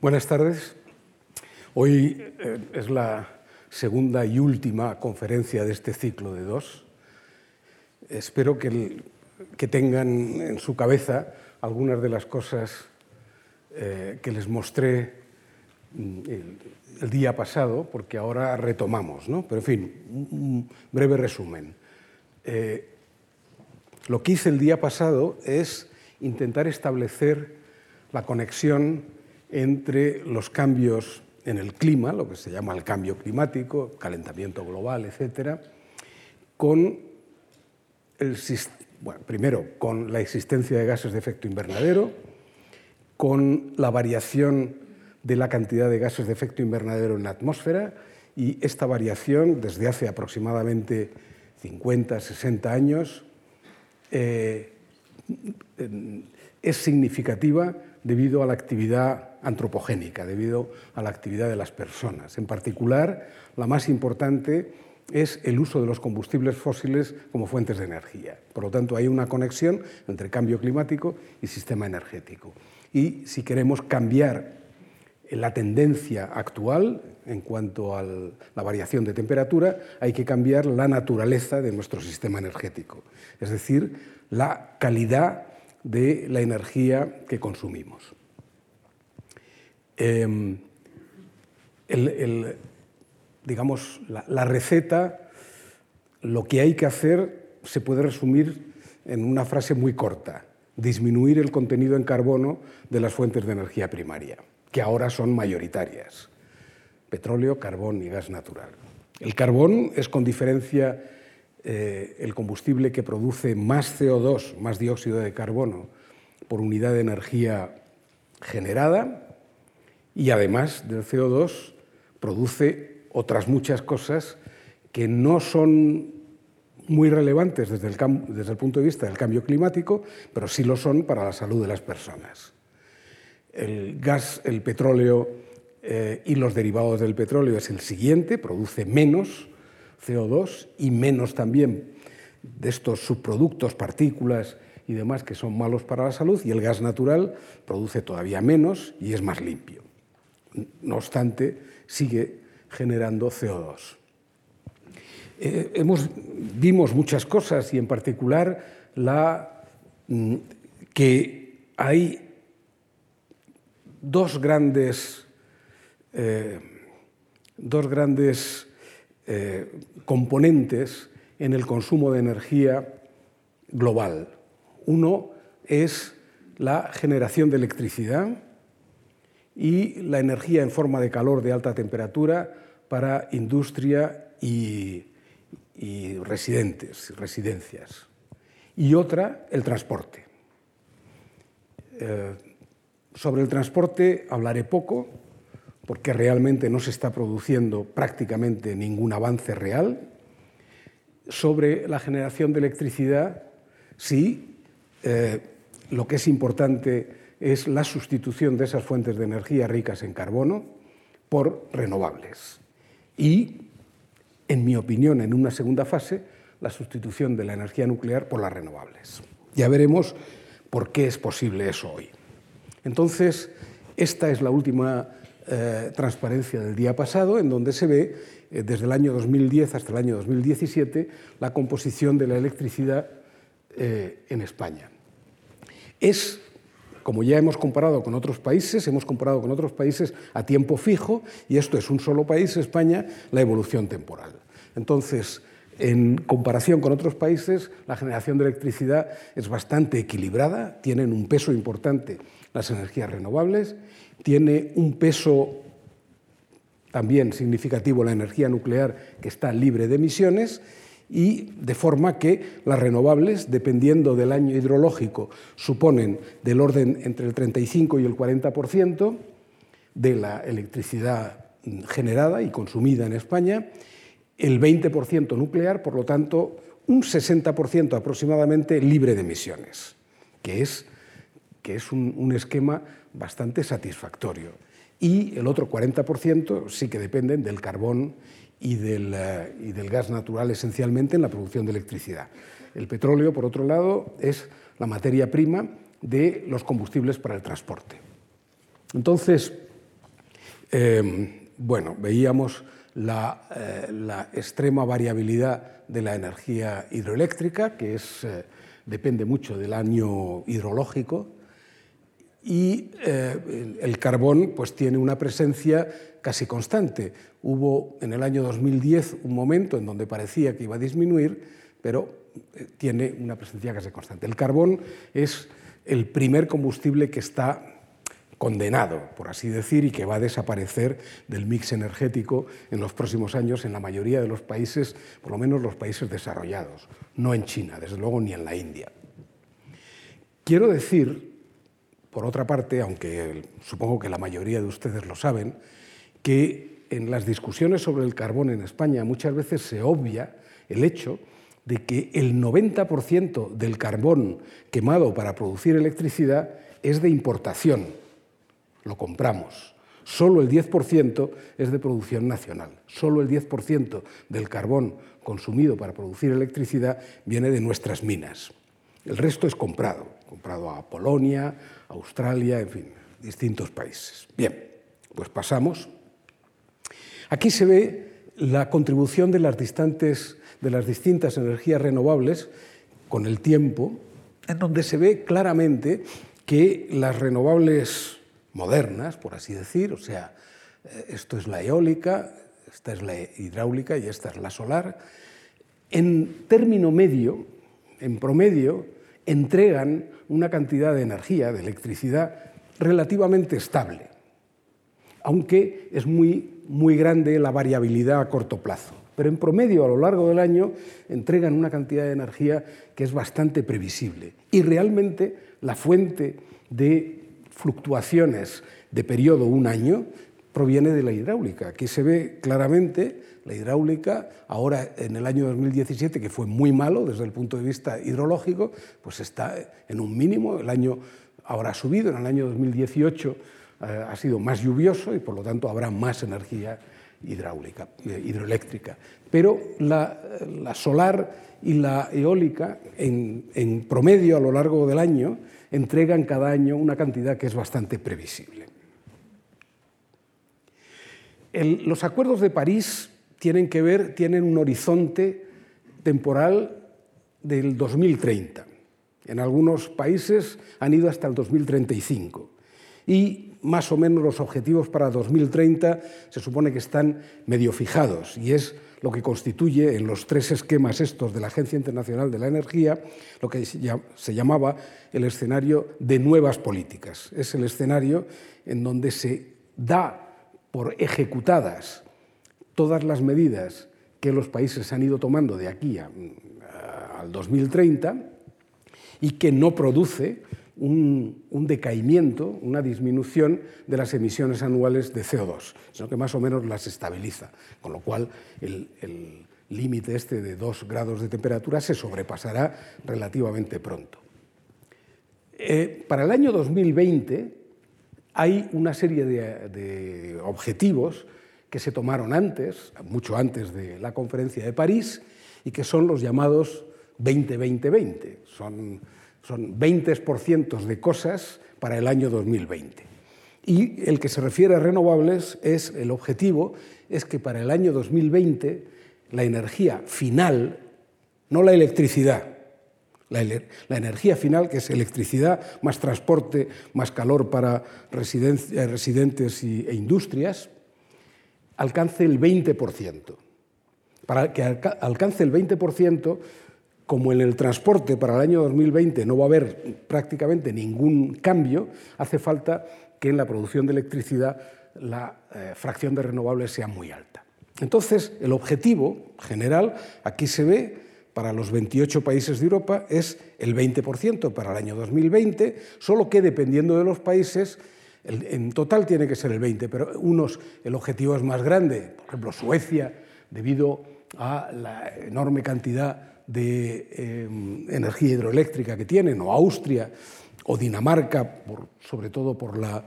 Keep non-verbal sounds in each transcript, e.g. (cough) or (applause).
Buenas tardes. Hoy eh, es la segunda y última conferencia de este ciclo de dos. Espero que, tengan en su cabeza algunas de las cosas eh, que les mostré mm, el, día pasado, porque ahora retomamos. ¿no? Pero en fin, un, breve resumen. Eh, lo que hice el día pasado es intentar establecer la conexión entre los cambios en el clima, lo que se llama el cambio climático, calentamiento global, etcétera, con el, primero con la existencia de gases de efecto invernadero, con la variación de la cantidad de gases de efecto invernadero en la atmósfera y esta variación desde hace aproximadamente 50, 60 años eh, es significativa debido a la actividad antropogénica, debido a la actividad de las personas. En particular, la más importante es el uso de los combustibles fósiles como fuentes de energía. Por lo tanto, hay una conexión entre cambio climático y sistema energético. Y si queremos cambiar la tendencia actual en cuanto a la variación de temperatura, hay que cambiar la naturaleza de nuestro sistema energético, es decir, la calidad de la energía que consumimos. Em, digamos, la, receta, lo que hay que hacer se puede resumir en una frase muy corta, disminuir el contenido en carbono de las fuentes de energía primaria, que ahora son mayoritarias, petróleo, carbón y gas natural. El carbón es con diferencia eh, el combustible que produce más CO2, más dióxido de carbono, por unidad de energía generada, y además del CO2 produce otras muchas cosas que no son muy relevantes desde el, punto de vista del cambio climático, pero sí lo son para la salud de las personas. El gas, el petróleo eh, y los derivados del petróleo es el siguiente, produce menos CO2 y menos también de estos subproductos, partículas y demás que son malos para la salud, y el gas natural produce todavía menos y es más limpio no obstante, sigue generando CO2. Eh, hemos, vimos muchas cosas y en particular la, mm, que hay dos grandes, eh, dos grandes eh, componentes en el consumo de energía global. Uno es la generación de electricidad, y la energía en forma de calor de alta temperatura para industria y, residentes, residencias. Y otra, el transporte. Eh, sobre el transporte hablaré poco, porque realmente no se está produciendo prácticamente ningún avance real. Sobre la generación de electricidad, sí, eh, lo que es importante es la sustitución de esas fuentes de energía ricas en carbono por renovables. Y, en mi opinión, en una segunda fase, la sustitución de la energía nuclear por las renovables. Ya veremos por qué es posible eso hoy. Entonces, esta es la última eh, transparencia del día pasado, en donde se ve eh, desde el año 2010 hasta el año 2017 la composición de la electricidad eh, en España. Es como ya hemos comparado con otros países, hemos comparado con otros países a tiempo fijo, y esto es un solo país, España, la evolución temporal. Entonces, en comparación con otros países, la generación de electricidad es bastante equilibrada, tienen un peso importante las energías renovables, tiene un peso también significativo la energía nuclear que está libre de emisiones y de forma que las renovables, dependiendo del año hidrológico, suponen del orden entre el 35 y el 40% de la electricidad generada y consumida en España, el 20% nuclear, por lo tanto, un 60% aproximadamente libre de emisiones, que es, que es un, un esquema bastante satisfactorio. Y el otro 40% sí que dependen del carbón y del, eh, y del gas natural esencialmente en la producción de electricidad. El petróleo, por otro lado, es la materia prima de los combustibles para el transporte. Entonces, Em, bueno, veíamos la, eh, la, extrema variabilidad de la energía hidroeléctrica, que es, eh, depende mucho del año hidrológico, y eh, el carbón pues, tiene una presencia casi constante. Hubo en el año 2010 un momento en donde parecía que iba a disminuir, pero tiene una presencia casi constante. El carbón es el primer combustible que está condenado, por así decir, y que va a desaparecer del mix energético en los próximos años en la mayoría de los países, por lo menos los países desarrollados, no en China, desde luego, ni en la India. Quiero decir, por otra parte, aunque supongo que la mayoría de ustedes lo saben, que en las discusiones sobre el carbón en España muchas veces se obvia el hecho de que el 90% del carbón quemado para producir electricidad es de importación lo compramos. Solo el 10% es de producción nacional. Solo el 10% del carbón consumido para producir electricidad viene de nuestras minas. El resto es comprado, comprado a Polonia, Australia, en fin, distintos países. Bien, pues pasamos. Aquí se ve la contribución de las, distantes, de las distintas energías renovables con el tiempo, en donde se ve claramente que las renovables modernas, por así decir, o sea, eh, esto es la eólica, esta es la hidráulica y esta es la solar, en término medio, en promedio, entregan una cantidad de energía, de electricidad, relativamente estable, aunque es muy, muy grande la variabilidad a corto plazo. Pero en promedio, a lo largo del año, entregan una cantidad de energía que es bastante previsible. Y realmente la fuente de fluctuaciones de periodo un año proviene de la hidráulica. Aquí se ve claramente la hidráulica, ahora en el año 2017, que fue muy malo desde el punto de vista hidrológico, pues está en un mínimo, el año ahora ha subido, en el año 2018 eh, ha sido más lluvioso y por lo tanto habrá más energía hidráulica, eh, hidroeléctrica. Pero la, solar y la eólica, en promedio a lo largo del año, entregan cada año una cantidad que es bastante previsible. Los acuerdos de París tienen que ver, tienen un horizonte temporal del 2030. En algunos países han ido hasta el 2035. Y más o menos los objetivos para 2030 se supone que están medio fijados y es lo que constituye en los tres esquemas estos de la Agencia Internacional de la Energía lo que se llamaba el escenario de nuevas políticas. Es el escenario en donde se da por ejecutadas todas las medidas que los países han ido tomando de aquí al 2030 y que no produce un, decaimiento, una disminución de las emisiones anuales de CO2, sino que más o menos las estabiliza, con lo cual el, límite este de 2 grados de temperatura se sobrepasará relativamente pronto. Eh, para el año 2020 hay una serie de, objetivos que se tomaron antes, mucho antes de la conferencia de París, y que son los llamados 20-20-20. Son son 20% de cosas para el año 2020. Y el que se refiere a renovables es el objetivo es que para el año 2020 la energía final, no la electricidad, la, energía final, que es electricidad, más transporte, más calor para eh, residentes e industrias, alcance el 20%. Para que alcance el 20%, como en el transporte para el año 2020 no va a haber prácticamente ningún cambio, hace falta que en la producción de electricidad la eh, fracción de renovables sea muy alta. Entonces, el objetivo general, aquí se ve, para los 28 países de Europa es el 20% para el año 2020, solo que dependiendo de los países, en total tiene que ser el 20%, pero unos el objetivo es más grande, por ejemplo Suecia, debido a la enorme cantidad de em, energía hidroeléctrica que tienen, o Austria o Dinamarca, sobre todo por la,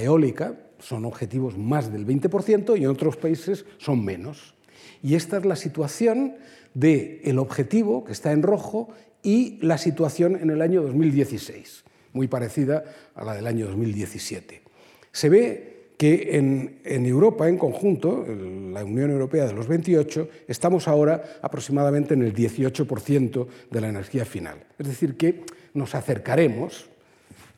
eólica, son objetivos más del 20% y en otros países son menos. Y esta es la situación del el objetivo, que está en rojo, y la situación en el año 2016, muy parecida a la del año 2017. Se ve que en, en, Europa, en conjunto, la Unión Europea de los 28, estamos ahora aproximadamente en el 18% de la energía final. Es decir, que nos acercaremos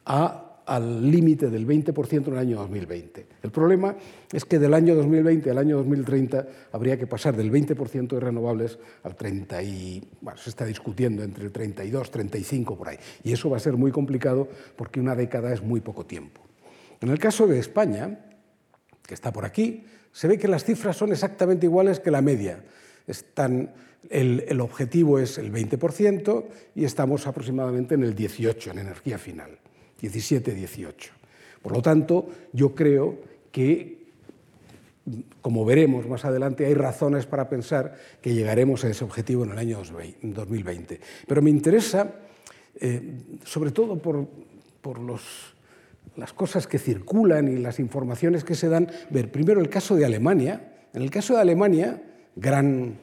a al límite del 20% en el año 2020. El problema es que del año 2020 al año 2030 habría que pasar del 20% de renovables al 30 y, bueno, se está discutiendo entre el 32, 35 por ahí. Y eso va a ser muy complicado porque una década es muy poco tiempo. En el caso de España, que está por aquí, se ve que las cifras son exactamente iguales que la media. El, el objetivo es el 20% y estamos aproximadamente en el 18% en energía final. 17-18. Por lo tanto, yo creo que, como veremos más adelante, hay razones para pensar que llegaremos a ese objetivo en el año 2020. Pero me interesa, eh, sobre todo por, por los, las cosas que circulan y las informaciones que se dan, ver primero el caso de Alemania. En el caso de Alemania, gran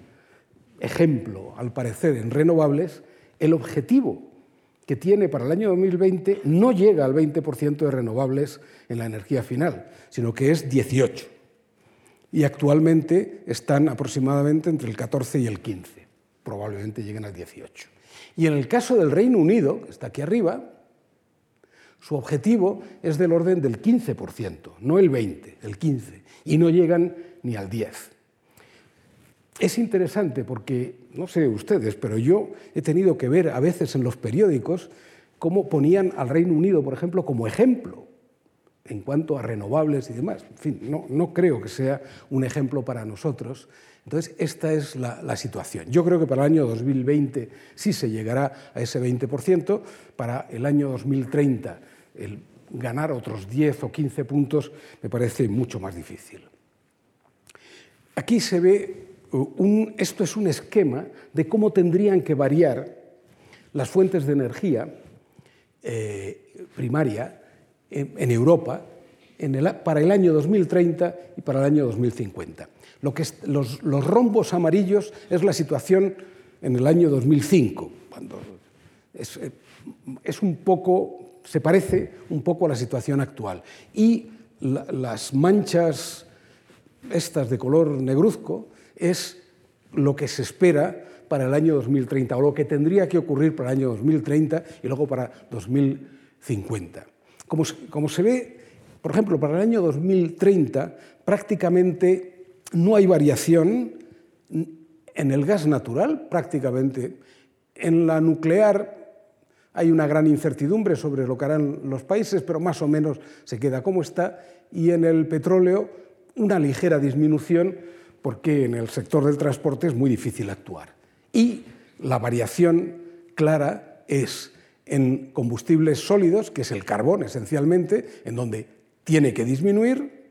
ejemplo, al parecer, en renovables, el objetivo que tiene para el año 2020 no llega al 20% de renovables en la energía final, sino que es 18. Y actualmente están aproximadamente entre el 14 y el 15. Probablemente lleguen al 18. Y en el caso del Reino Unido, que está aquí arriba, su objetivo es del orden del 15%, no el 20, el 15, y no llegan ni al 10. Es interesante porque, no sé ustedes, pero yo he tenido que ver a veces en los periódicos cómo ponían al Reino Unido, por ejemplo, como ejemplo en cuanto a renovables y demás. En fin, no, no creo que sea un ejemplo para nosotros. Entonces, esta es la, la, situación. Yo creo que para el año 2020 sí se llegará a ese 20%, para el año 2030 el ganar otros 10 o 15 puntos me parece mucho más difícil. Aquí se ve esto es un esquema de cómo tendrían que variar las fuentes de energía eh, primaria en, Europa para el año 2030 y para el año 2050. Lo que los, rombos amarillos es la situación en el año 2005, cuando eh, es un poco, se parece un poco a la situación actual. Y la, las manchas estas de color negruzco es lo que se espera para el año 2030 o lo que tendría que ocurrir para el año 2030 y luego para 2050. Como, como se ve, por ejemplo, para el año 2030 prácticamente no hay variación en el gas natural, prácticamente. En la nuclear hay una gran incertidumbre sobre lo que harán los países, pero más o menos se queda como está. Y en el petróleo, una ligera disminución porque en el sector del transporte es muy difícil actuar. Y la variación clara es en combustibles sólidos, que es el carbón esencialmente, en donde tiene que disminuir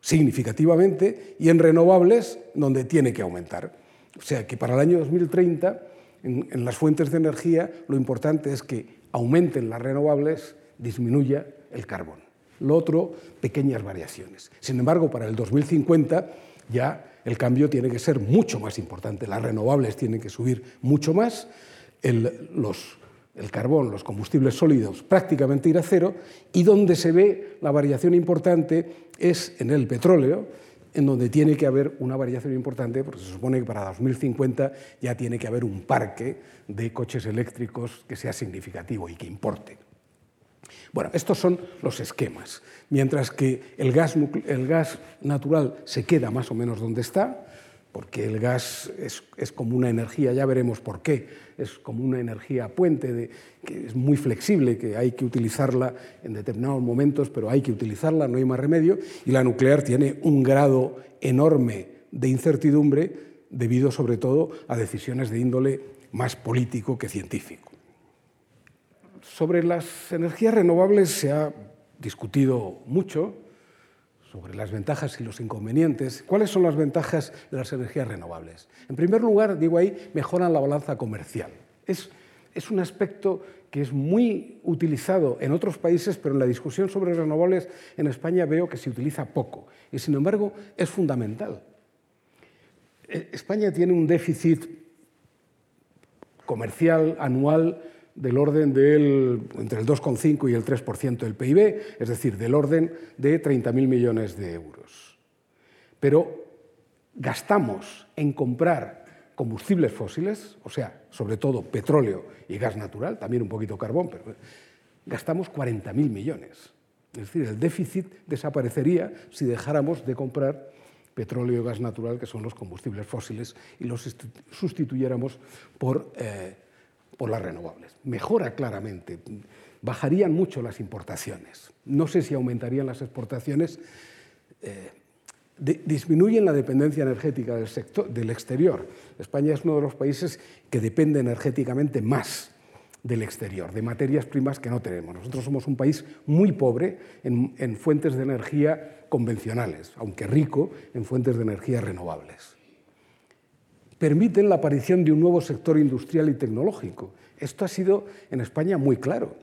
significativamente, y en renovables, donde tiene que aumentar. O sea que para el año 2030, en, en las fuentes de energía, lo importante es que aumenten las renovables, disminuya el carbón. Lo otro, pequeñas variaciones. Sin embargo, para el 2050 ya el cambio tiene que ser mucho más importante. Las renovables tienen que subir mucho más, el, carbón, los combustibles sólidos prácticamente ir a cero, y donde se ve la variación importante es en el petróleo, en donde tiene que haber una variación importante, porque se supone que para 2050 ya tiene que haber un parque de coches eléctricos que sea significativo y que importe. Bueno, estos son los esquemas. Mientras que el gas, natural se queda más o menos donde está, porque el gas es, es, como una energía, ya veremos por qué, es como una energía puente, que es muy flexible, que hay que utilizarla en determinados momentos, pero hay que utilizarla, no hay más remedio, y la nuclear tiene un grado enorme de incertidumbre debido sobre todo a decisiones de índole más político que científico. Sobre las energías renovables se ha discutido mucho sobre las ventajas y los inconvenientes. ¿Cuáles son las ventajas de las energías renovables? En primer lugar, digo ahí, mejoran la balanza comercial. Es, es un aspecto que es muy utilizado en otros países, pero en la discusión sobre renovables en España veo que se utiliza poco. Y sin embargo, es fundamental. E, España tiene un déficit comercial anual del orden entre el 2,5 y el 3% del PIB, es decir, del orden de 30.000 millones de euros. Pero gastamos en comprar combustibles fósiles, o sea, sobre todo petróleo y gas natural, también un poquito carbón, pero gastamos 40.000 millones. Es decir, el déficit desaparecería si dejáramos de comprar petróleo y gas natural, que son los combustibles fósiles, y los sustituyéramos por eh, por las renovables. Mejora claramente. Bajarían mucho las importaciones. No sé si aumentarían las exportaciones. Eh, disminuyen la dependencia energética del, sector, del exterior. España es uno de los países que depende energéticamente más del exterior, de materias primas que no tenemos. Nosotros somos un país muy pobre en, en fuentes de energía convencionales, aunque rico en fuentes de energía renovables permiten la aparición de un nuevo sector industrial y tecnológico. Esto ha sido en España muy claro.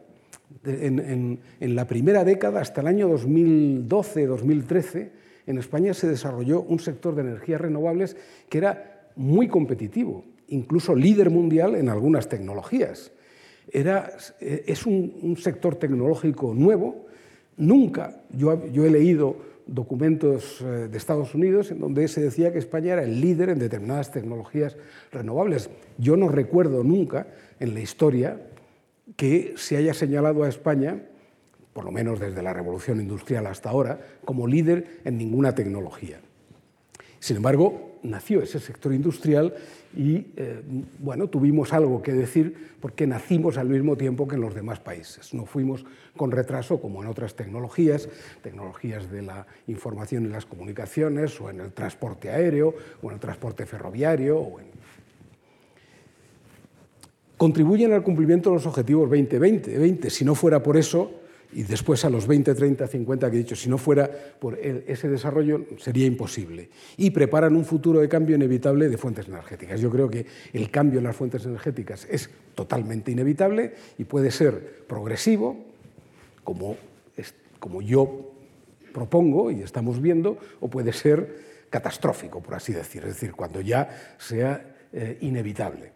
En, la primera década, hasta el año 2012-2013, en España se desarrolló un sector de energías renovables que era muy competitivo, incluso líder mundial en algunas tecnologías. Era, es un, sector tecnológico nuevo. Nunca, yo, yo he leído documentos eh, de Estados Unidos en donde se decía que España era el líder en determinadas tecnologías renovables. Yo no recuerdo nunca en la historia que se haya señalado a España, por lo menos desde la revolución industrial hasta ahora, como líder en ninguna tecnología. Sin embargo, nació ese sector industrial y eh, bueno, tuvimos algo que decir porque nacimos al mismo tiempo que en los demás países. No fuimos con retraso como en otras tecnologías, tecnologías de la información y las comunicaciones, o en el transporte aéreo, o en el transporte ferroviario. O en... Contribuyen al cumplimiento de los objetivos 2020. 20. Si no fuera por eso, y después a los 20, 30, 50 que he dicho, si no fuera por ese desarrollo sería imposible. Y preparan un futuro de cambio inevitable de fuentes energéticas. Yo creo que el cambio en las fuentes energéticas es totalmente inevitable y puede ser progresivo, como, como yo propongo y estamos viendo, o puede ser catastrófico, por así decir, es decir, cuando ya sea eh, inevitable.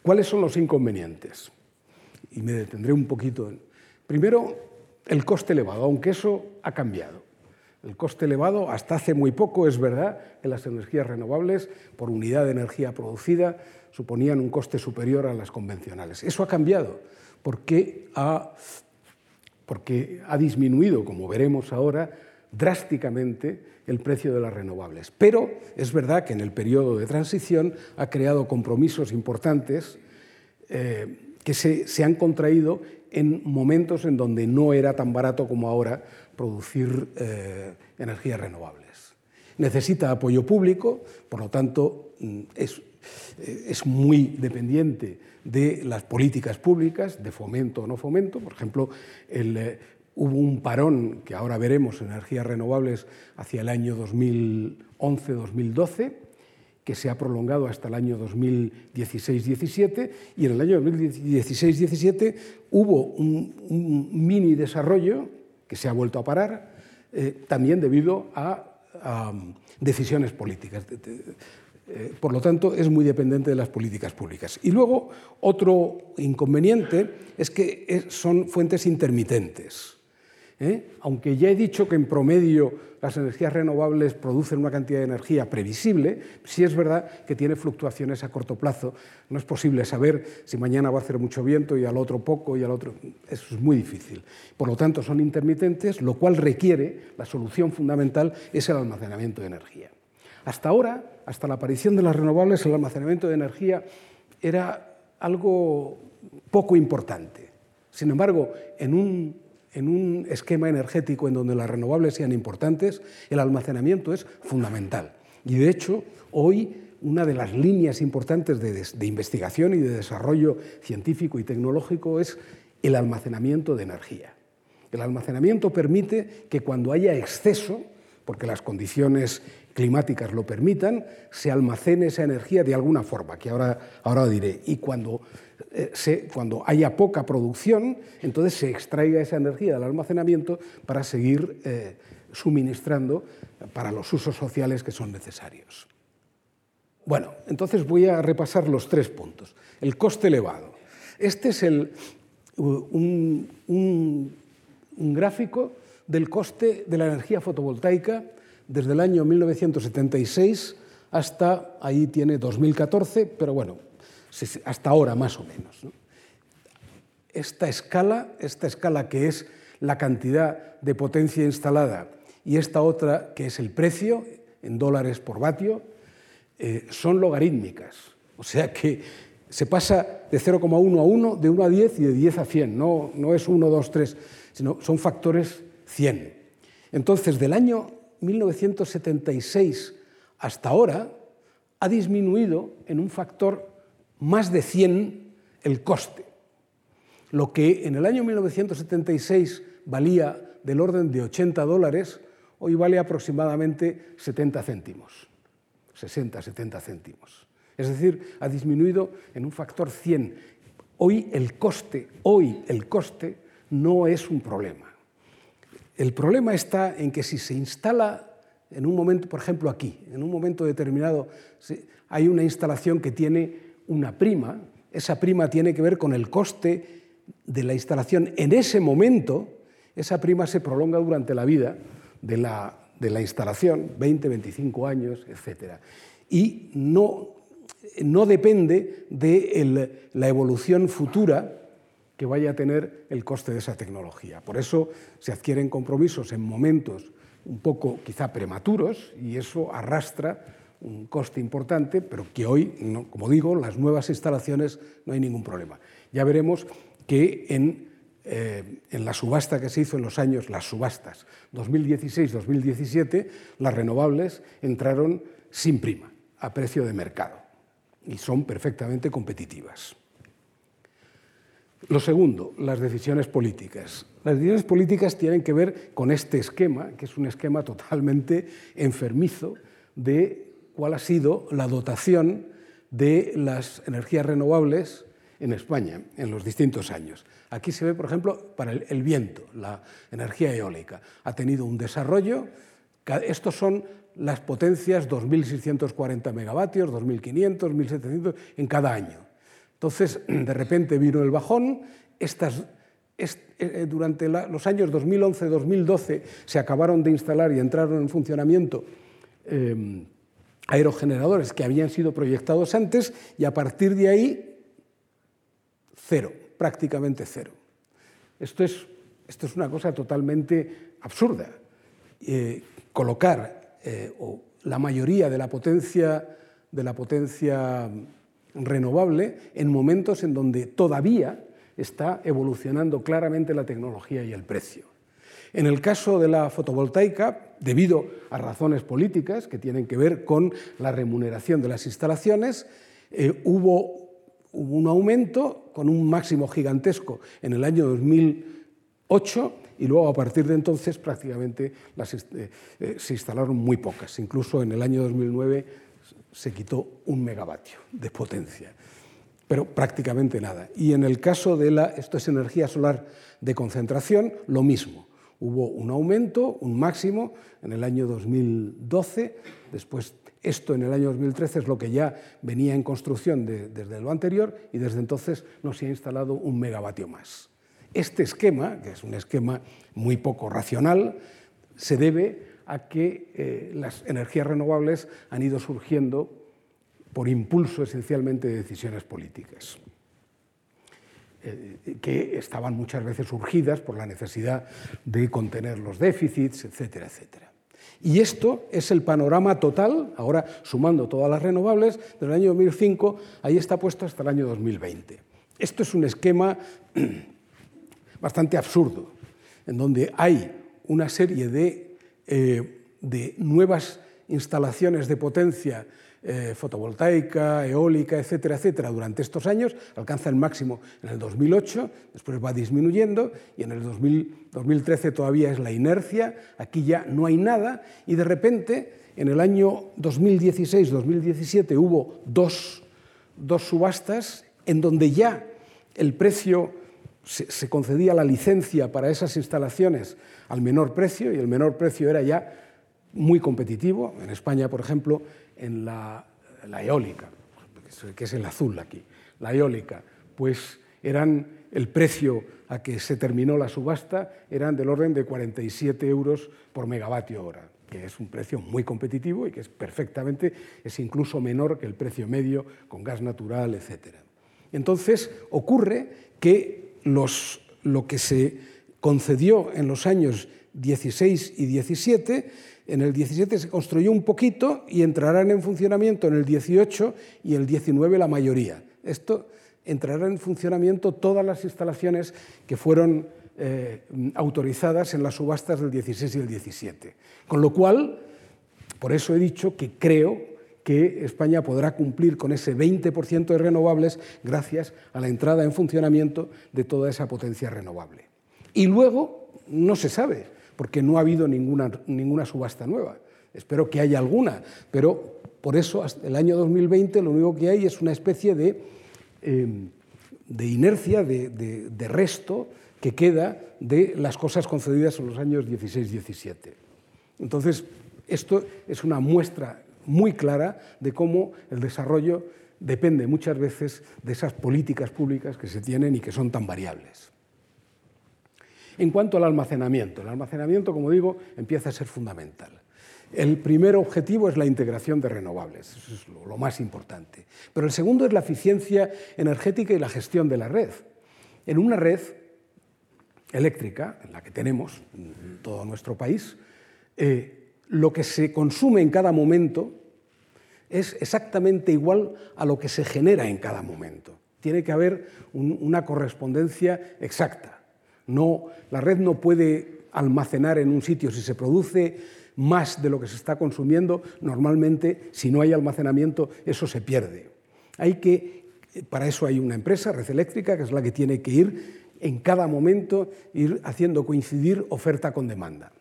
¿Cuáles son los inconvenientes? y me detendré un poquito. En... Primero, el coste elevado, aunque eso ha cambiado. El coste elevado, hasta hace muy poco, es verdad que las energías renovables, por unidad de energía producida, suponían un coste superior a las convencionales. Eso ha cambiado porque ha, porque ha disminuido, como veremos ahora, drásticamente el precio de las renovables. Pero es verdad que en el periodo de transición ha creado compromisos importantes eh, que se, han contraído en momentos en donde no era tan barato como ahora producir eh, energías renovables. Necesita apoyo público, por lo tanto mm, es, eh, es, muy dependiente de las políticas públicas, de fomento o no fomento. Por ejemplo, eh, hubo un parón que ahora veremos en energías renovables hacia el año 2011-2012 que se ha prolongado hasta el año 2016-17 y en el año 2016-17 hubo un, mini desarrollo que se ha vuelto a parar, eh, también debido a, decisiones políticas. Eh, por lo tanto, es muy dependiente de las políticas públicas. Y luego, otro inconveniente es que son fuentes intermitentes. ¿Eh? Aunque ya he dicho que en promedio las energías renovables producen una cantidad de energía previsible, sí es verdad que tiene fluctuaciones a corto plazo. No es posible saber si mañana va a hacer mucho viento y al otro poco y al otro. Eso es muy difícil. Por lo tanto, son intermitentes, lo cual requiere, la solución fundamental es el almacenamiento de energía. Hasta ahora, hasta la aparición de las renovables, el almacenamiento de energía era algo poco importante. Sin embargo, en un en un esquema energético en donde las renovables sean importantes, el almacenamiento es fundamental. Y de hecho, hoy una de las líneas importantes de, investigación y de desarrollo científico y tecnológico es el almacenamiento de energía. El almacenamiento permite que cuando haya exceso, porque las condiciones climáticas lo permitan, se almacene esa energía de alguna forma, que ahora, ahora diré. Y cuando eh, cuando haya poca producción, entonces se extraiga esa energía del almacenamiento para seguir eh, suministrando para los usos sociales que son necesarios. Bueno, entonces voy a repasar los tres puntos. El coste elevado. Este es un, un gráfico del coste de la energía fotovoltaica desde el año 1976 hasta, ahí tiene 2014, pero bueno, hasta ahora más o menos. Esta escala, esta escala que es la cantidad de potencia instalada y esta otra que es el precio en dólares por vatio, eh, son logarítmicas. O sea que se pasa de 0,1 a 1, de 1 a 10 y de 10 a 100. No, no es 1, 2, 3, sino son factores 100. Entonces, del año 1976 hasta ahora, ha disminuido en un factor más de 100 el coste. Lo que en el año 1976 valía del orden de 80 dólares, hoy vale aproximadamente 70 céntimos, 60, 70 céntimos. Es decir, ha disminuido en un factor 100. Hoy el coste, hoy el coste no es un problema. El problema está en que si se instala en un momento, por ejemplo aquí, en un momento determinado hay una instalación que tiene una prima, esa prima tiene que ver con el coste de la instalación en ese momento, esa prima se prolonga durante la vida de la, de la instalación, 20, 25 años, etc. Y no, no depende de la evolución futura que vaya a tener el coste de esa tecnología. Por eso se adquieren compromisos en momentos un poco quizá prematuros y eso arrastra un coste importante, pero que hoy, como digo, las nuevas instalaciones no hay ningún problema. Ya veremos que en, eh, en, la subasta que se hizo en los años, las subastas 2016-2017, las renovables entraron sin prima, a precio de mercado, y son perfectamente competitivas. Lo segundo, las decisiones políticas. Las decisiones políticas tienen que ver con este esquema, que es un esquema totalmente enfermizo de cuál ha sido la dotación de las energías renovables en España en los distintos años. Aquí se ve, por ejemplo, para el, viento, la energía eólica. Ha tenido un desarrollo, estos son las potencias 2.640 megavatios, 2.500, 1.700 en cada año. Entonces, de repente vino el bajón, eh, eh, durante los años 2011-2012 se acabaron de instalar y entraron en funcionamiento em, aerogeneradores que habían sido proyectados antes y a partir de ahí, cero, prácticamente cero. Esto es, esto es una cosa totalmente absurda. Eh, colocar la mayoría de la potencia, de la potencia renovable en momentos en donde todavía está evolucionando claramente la tecnología y el precio. En el caso de la fotovoltaica, debido a razones políticas que tienen que ver con la remuneración de las instalaciones, eh, hubo, un aumento con un máximo gigantesco en el año 2008 y luego a partir de entonces prácticamente eh, eh, se instalaron muy pocas. Incluso en el año 2009 se quitó un megavatio de potencia, pero prácticamente nada. Y en el caso de la, esto es energía solar de concentración, lo mismo. Hubo un aumento, un máximo en el año 2012, después esto en el año 2013 es lo que ya venía en construcción desde lo anterior y desde entonces no se ha instalado un megavatio más. Este esquema, que es un esquema muy poco racional, se debe a que eh, las energías renovables han ido surgiendo por impulso esencialmente de decisiones políticas, que estaban muchas veces urgidas por la necesidad de contener los déficits, etcétera, etcétera. Y esto es el panorama total, ahora sumando todas las renovables, del año 2005, ahí está puesto hasta el año 2020. Esto es un esquema (clears throat) bastante absurdo, en donde hay una serie de eh, de nuevas instalaciones de potencia eh, fotovoltaica, eólica, etcétera, etcétera, durante estos años, alcanza el máximo en el 2008, después va disminuyendo y en el 2013 todavía es la inercia, aquí ya no hay nada y de repente en el año 2016-2017 hubo dos, dos subastas en donde ya el precio se, concedía la licencia para esas instalaciones al menor precio y el menor precio era ya muy competitivo. En España, por ejemplo, en la, eólica, que es el azul aquí, la eólica, pues eran el precio a que se terminó la subasta eran del orden de 47 euros por megavatio hora, que es un precio muy competitivo y que es perfectamente, es incluso menor que el precio medio con gas natural, etc. Entonces ocurre que los, lo que se concedió en los años 16 y 17, en el 17 se construyó un poquito y entrarán en funcionamiento en el 18 y el 19 la mayoría. Esto entrarán en funcionamiento todas las instalaciones que fueron eh, autorizadas en las subastas del 16 y el 17. Con lo cual, por eso he dicho que creo que España podrá cumplir con ese 20% de renovables gracias a la entrada en funcionamiento de toda esa potencia renovable. Y luego no se sabe, porque no ha habido ninguna, ninguna subasta nueva. Espero que haya alguna, pero por eso hasta el año 2020 lo único que hay es una especie de Em, de inercia, de, resto que queda de las cosas concedidas en los años 16-17. Entonces, esto es una muestra muy clara de cómo el desarrollo depende muchas veces de esas políticas públicas que se tienen y que son tan variables. En cuanto al almacenamiento, el almacenamiento, como digo, empieza a ser fundamental. El primer objetivo es la integración de renovables, eso es lo, más importante. Pero el segundo es la eficiencia energética y la gestión de la red. En una red eléctrica, en la que tenemos en todo nuestro país, eh, lo que se consume en cada momento es exactamente igual a lo que se genera en cada momento. Tiene que haber una correspondencia exacta. No, la red no puede almacenar en un sitio si se produce más de lo que se está consumiendo, normalmente, si no hay almacenamiento, eso se pierde. Hay que, para eso hay una empresa, Red Eléctrica, que es la que tiene que ir en cada momento, ir haciendo coincidir oferta con demanda.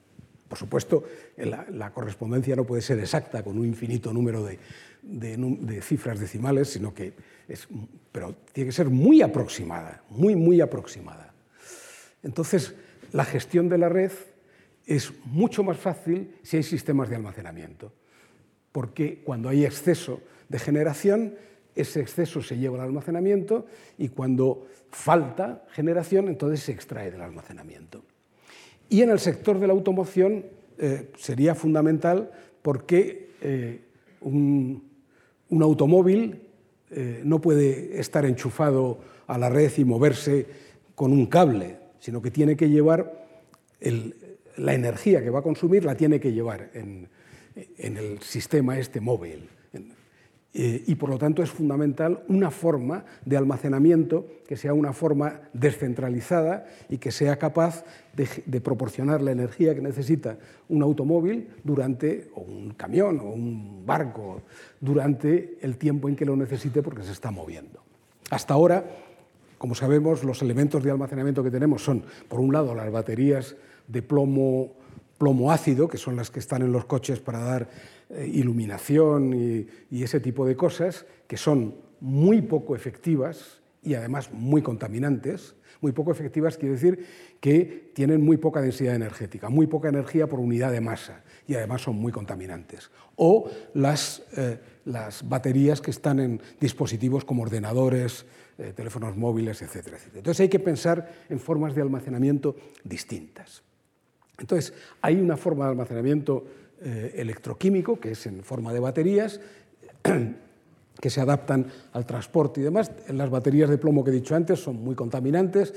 Por supuesto, la, correspondencia no puede ser exacta con un infinito número de, cifras decimales, sino que pero tiene que ser muy aproximada, muy, muy aproximada. Entonces, la gestión de la red es mucho más fácil si hay sistemas de almacenamiento, porque cuando hay exceso de generación, ese exceso se lleva al almacenamiento y cuando falta generación, entonces se extrae del almacenamiento. Y en el sector de la automoción eh, sería fundamental porque eh, un, automóvil eh, no puede estar enchufado a la red y moverse con un cable, sino que tiene que llevar la energía que va a consumir la tiene que llevar en, el sistema este móvil. Eh, y por lo tanto es fundamental una forma de almacenamiento que sea una forma descentralizada y que sea capaz de, proporcionar la energía que necesita un automóvil durante, o un camión o un barco, durante el tiempo en que lo necesite porque se está moviendo. Hasta ahora, como sabemos, los elementos de almacenamiento que tenemos son, por un lado, las baterías de plomo, plomo ácido, que son las que están en los coches para dar eh, iluminación y, ese tipo de cosas, que son muy poco efectivas y además muy contaminantes. Muy poco efectivas quiere decir que tienen muy poca densidad energética, muy poca energía por unidad de masa y además son muy contaminantes. O las, eh, las baterías que están en dispositivos como ordenadores, eh, teléfonos móviles, etcétera, etcétera. Entonces hay que pensar en formas de almacenamiento distintas. Entonces, hay una forma de almacenamiento eh, electroquímico, que es en forma de baterías, (clears throat) que se adaptan al transporte y demás. Las baterías de plomo que he dicho antes son muy contaminantes,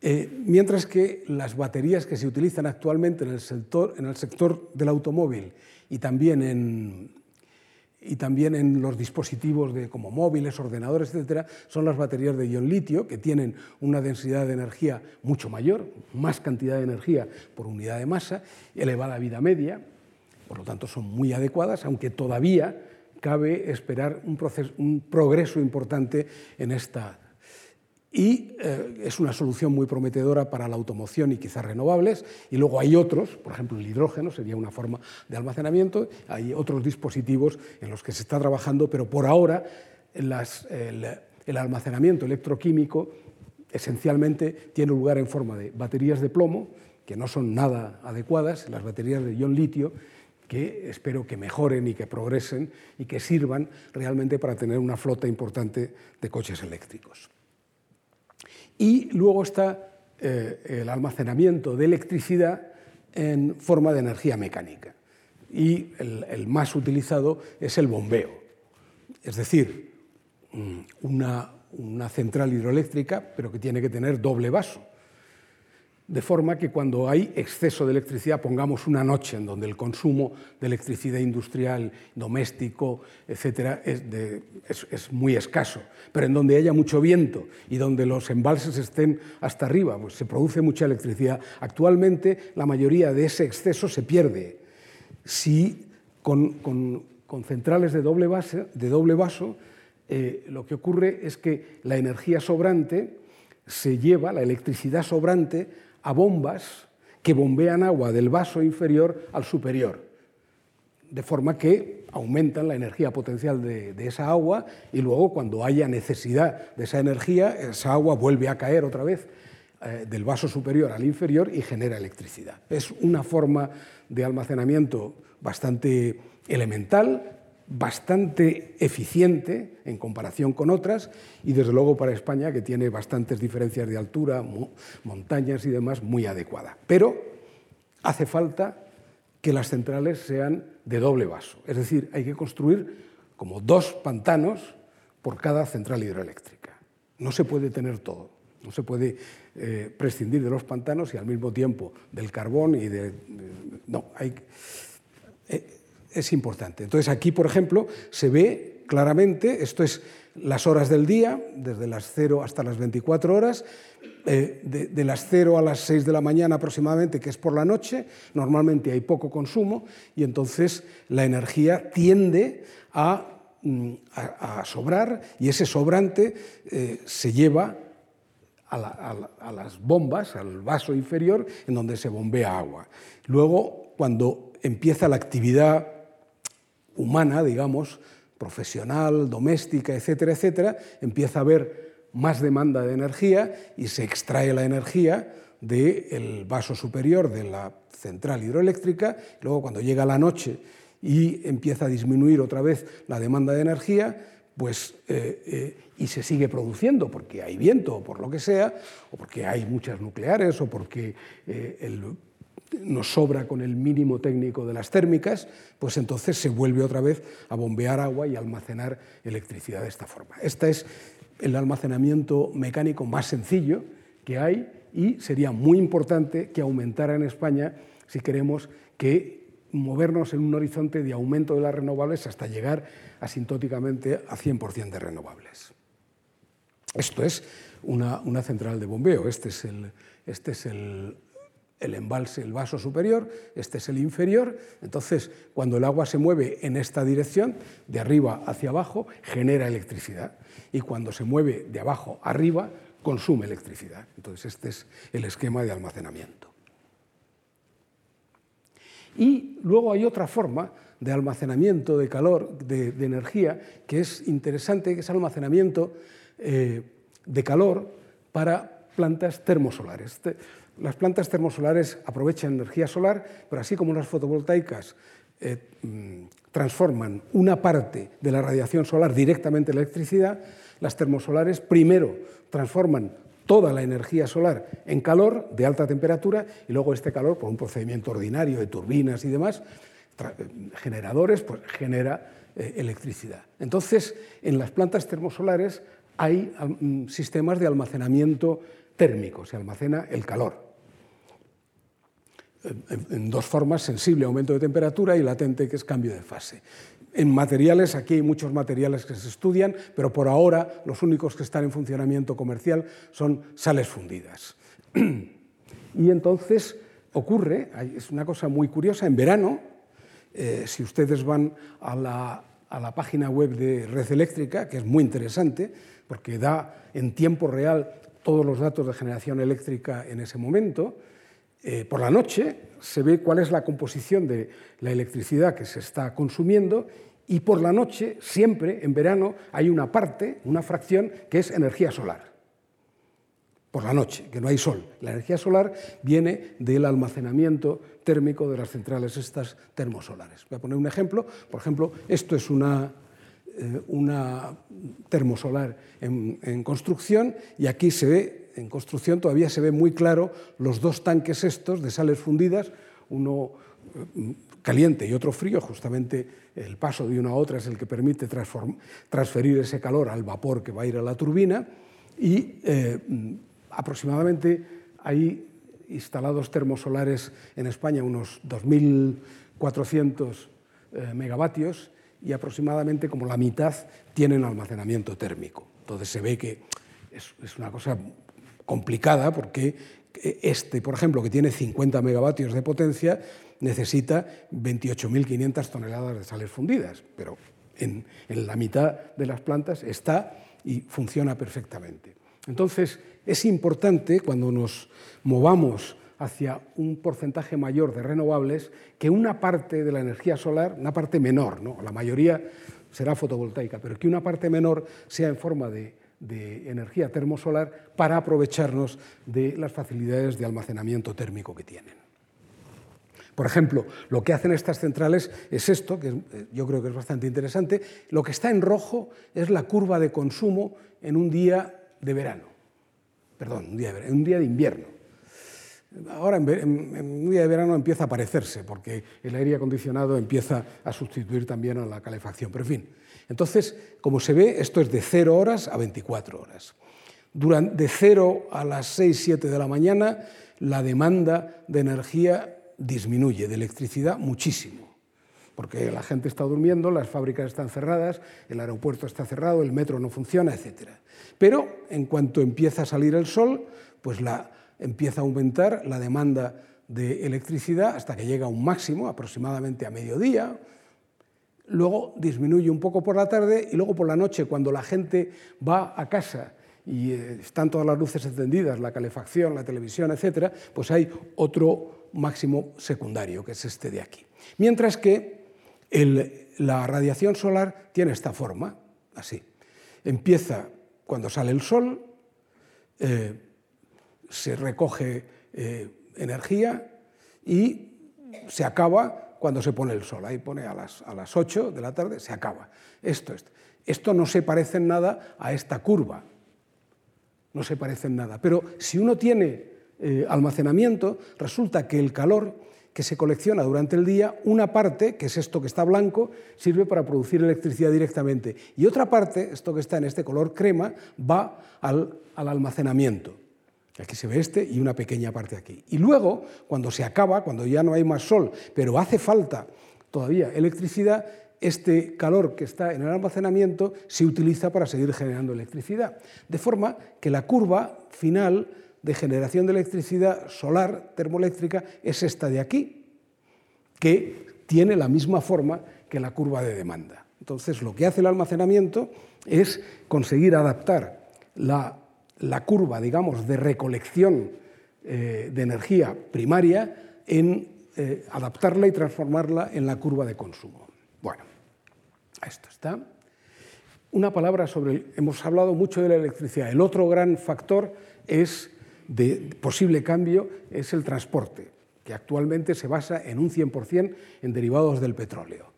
eh, mientras que las baterías que se utilizan actualmente en el sector, en el sector del automóvil y también en, y también en los dispositivos de, como móviles, ordenadores, etcétera, son las baterías de ion litio, que tienen una densidad de energía mucho mayor, más cantidad de energía por unidad de masa, elevada vida media, por lo tanto son muy adecuadas, aunque todavía cabe esperar un, un progreso importante en esta y eh, es una solución muy prometedora para la automoción y quizás renovables. Y luego hay otros, por ejemplo el hidrógeno sería una forma de almacenamiento, hay otros dispositivos en los que se está trabajando, pero por ahora el, el almacenamiento electroquímico esencialmente tiene lugar en forma de baterías de plomo, que no son nada adecuadas, las baterías de ion litio, que espero que mejoren y que progresen y que sirvan realmente para tener una flota importante de coches eléctricos. Y luego está eh, el almacenamiento de electricidad en forma de energía mecánica. Y el, más utilizado es el bombeo. Es decir, mm, una central hidroeléctrica, pero que tiene que tener doble vaso de forma que cuando hay exceso de electricidad, pongamos una noche en donde el consumo de electricidad industrial, doméstico, etcétera, es, muy escaso, pero en donde haya mucho viento y donde los embalses estén hasta arriba, pues se produce mucha electricidad. Actualmente la mayoría de ese exceso se pierde. Si con, centrales de doble, base, de doble vaso, eh, lo que ocurre es que la energía sobrante se lleva, la electricidad sobrante, a bombas que bombean agua del vaso inferior al superior, de forma que aumentan la energía potencial de, esa agua y luego cuando haya necesidad de esa energía, esa agua vuelve a caer otra vez eh, del vaso superior al inferior y genera electricidad. Es una forma de almacenamiento bastante elemental, bastante eficiente en comparación con otras y desde luego para España, que tiene bastantes diferencias de altura, montañas y demás, muy adecuada. Pero hace falta que las centrales sean de doble vaso, es decir, hay que construir como dos pantanos por cada central hidroeléctrica. No se puede tener todo, no se puede eh, prescindir de los pantanos y al mismo tiempo del carbón y de... no, hay... Eh, es importante. Entonces aquí, por ejemplo, se ve claramente, esto es las horas del día, desde las 0 hasta las 24 horas, eh, de, las 0 a las 6 de la mañana aproximadamente, que es por la noche, normalmente hay poco consumo y entonces la energía tiende a, mm, sobrar y ese sobrante eh, se lleva a, las bombas, al vaso inferior, en donde se bombea agua. Luego, cuando empieza la actividad humana, digamos, profesional, doméstica, etcétera, etcétera, empieza a haber más demanda de energía y se extrae la energía del vaso superior de la central hidroeléctrica. Luego, cuando llega la noche y empieza a disminuir otra vez la demanda de energía, pues, eh, eh, y se sigue produciendo porque hay viento o por lo que sea, o porque hay muchas nucleares o porque eh, el nos sobra con el mínimo técnico de las térmicas, pues entonces se vuelve otra vez a bombear agua y almacenar electricidad de esta forma. Este es el almacenamiento mecánico más sencillo que hay y sería muy importante que aumentara en España si queremos que movernos en un horizonte de aumento de las renovables hasta llegar asintóticamente a 100% de renovables. Esto es una, una, central de bombeo, este es el, este es el el embalse, el vaso superior, este es el inferior, entonces cuando el agua se mueve en esta dirección, de arriba hacia abajo, genera electricidad y cuando se mueve de abajo arriba, consume electricidad. Entonces este es el esquema de almacenamiento. Y luego hay otra forma de almacenamiento de calor, de, energía, que es interesante, que es almacenamiento eh, de calor para plantas termosolares. Este, las plantas termosolares aprovechan energía solar, pero así como las fotovoltaicas eh, mm, transforman una parte de la radiación solar directamente en electricidad, las termosolares primero transforman toda la energía solar en calor de alta temperatura y luego este calor, por un procedimiento ordinario de turbinas y demás, generadores, pues genera eh, electricidad. Entonces, en las plantas termosolares hay mm, sistemas de almacenamiento térmico, se almacena el calor en dos formas, sensible aumento de temperatura y latente, que es cambio de fase. En materiales, aquí hay muchos materiales que se estudian, pero por ahora los únicos que están en funcionamiento comercial son sales fundidas. (clears throat) Y entonces ocurre, es una cosa muy curiosa, en verano, eh, si ustedes van a la, a la página web de Red Eléctrica, que es muy interesante, porque da en tiempo real todos los datos de generación eléctrica en ese momento, eh, por la noche se ve cuál es la composición de la electricidad que se está consumiendo y por la noche, siempre en verano, hay una parte, una fracción que es energía solar. Por la noche, que no hay sol. La energía solar viene del almacenamiento térmico de las centrales estas termosolares. Voy a poner un ejemplo. Por ejemplo, esto es una una termosolar en, en, construcción y aquí se ve, en construcción todavía se ve muy claro los dos tanques estos de sales fundidas, uno eh, caliente y otro frío, justamente el paso de una a otra es el que permite transferir ese calor al vapor que va a ir a la turbina y eh, aproximadamente hay instalados termosolares en España unos 2.400 eh, megavatios y aproximadamente como la mitad tienen almacenamiento térmico. Entonces se ve que es, es una cosa complicada porque este, por ejemplo, que tiene 50 megavatios de potencia, necesita 28.500 toneladas de sales fundidas, pero en, en, la mitad de las plantas está y funciona perfectamente. Entonces, es importante cuando nos movamos hacia un porcentaje mayor de renovables que una parte de la energía solar, una parte menor, ¿no? la mayoría será fotovoltaica, pero que una parte menor sea en forma de, energía termosolar para aprovecharnos de las facilidades de almacenamiento térmico que tienen. Por ejemplo, lo que hacen estas centrales es esto, que eh, yo creo que es bastante interesante. Lo que está en rojo es la curva de consumo en un día de verano. Perdón, un un día de invierno. Ahora, en, un día de verano empieza a parecerse, porque el aire acondicionado empieza a sustituir también a la calefacción. Pero, en fin, entonces, como se ve, esto es de 0 horas a 24 horas. Durante, de 0 a las 6, 7 de la mañana, la demanda de energía disminuye de electricidad muchísimo, porque la gente está durmiendo, las fábricas están cerradas, el aeropuerto está cerrado, el metro no funciona, etc. Pero en cuanto empieza a salir el sol, pues la, empieza a aumentar la demanda de electricidad hasta que llega a un máximo, aproximadamente a mediodía, luego disminuye un poco por la tarde y luego por la noche, cuando la gente va a casa y eh, están todas las luces encendidas, la calefacción, la televisión, etcétera, pues hay otro máximo secundario, que es este de aquí. Mientras que la radiación solar tiene esta forma, así. Empieza cuando sale el sol, eh, se recoge eh, energía y se acaba cuando se pone el sol. Ahí pone a las, a las 8 de la tarde, se acaba. Esto, esto. no se parece en nada a esta curva. No se parece en nada. Pero si uno tiene eh, almacenamiento, resulta que el calor que se colecciona durante el día, una parte, que es esto que está blanco, sirve para producir electricidad directamente. Y otra parte, esto que está en este color crema, va al, al almacenamiento. Aquí se ve este y una pequeña parte aquí. Y luego, cuando se acaba, cuando ya no hay más sol, pero hace falta todavía electricidad, este calor que está en el almacenamiento se utiliza para seguir generando electricidad. De forma que la curva final de generación de electricidad solar termoeléctrica es esta de aquí, que tiene la misma forma que la curva de demanda. Entonces, lo que hace el almacenamiento es conseguir adaptar la, curva, digamos, de recolección eh, de energía primaria en eh, adaptarla y transformarla en la curva de consumo. Bueno, esto está. Una palabra sobre, hemos hablado mucho de la electricidad. El otro gran factor es de posible cambio es el transporte, que actualmente se basa en un 100% en derivados del petróleo.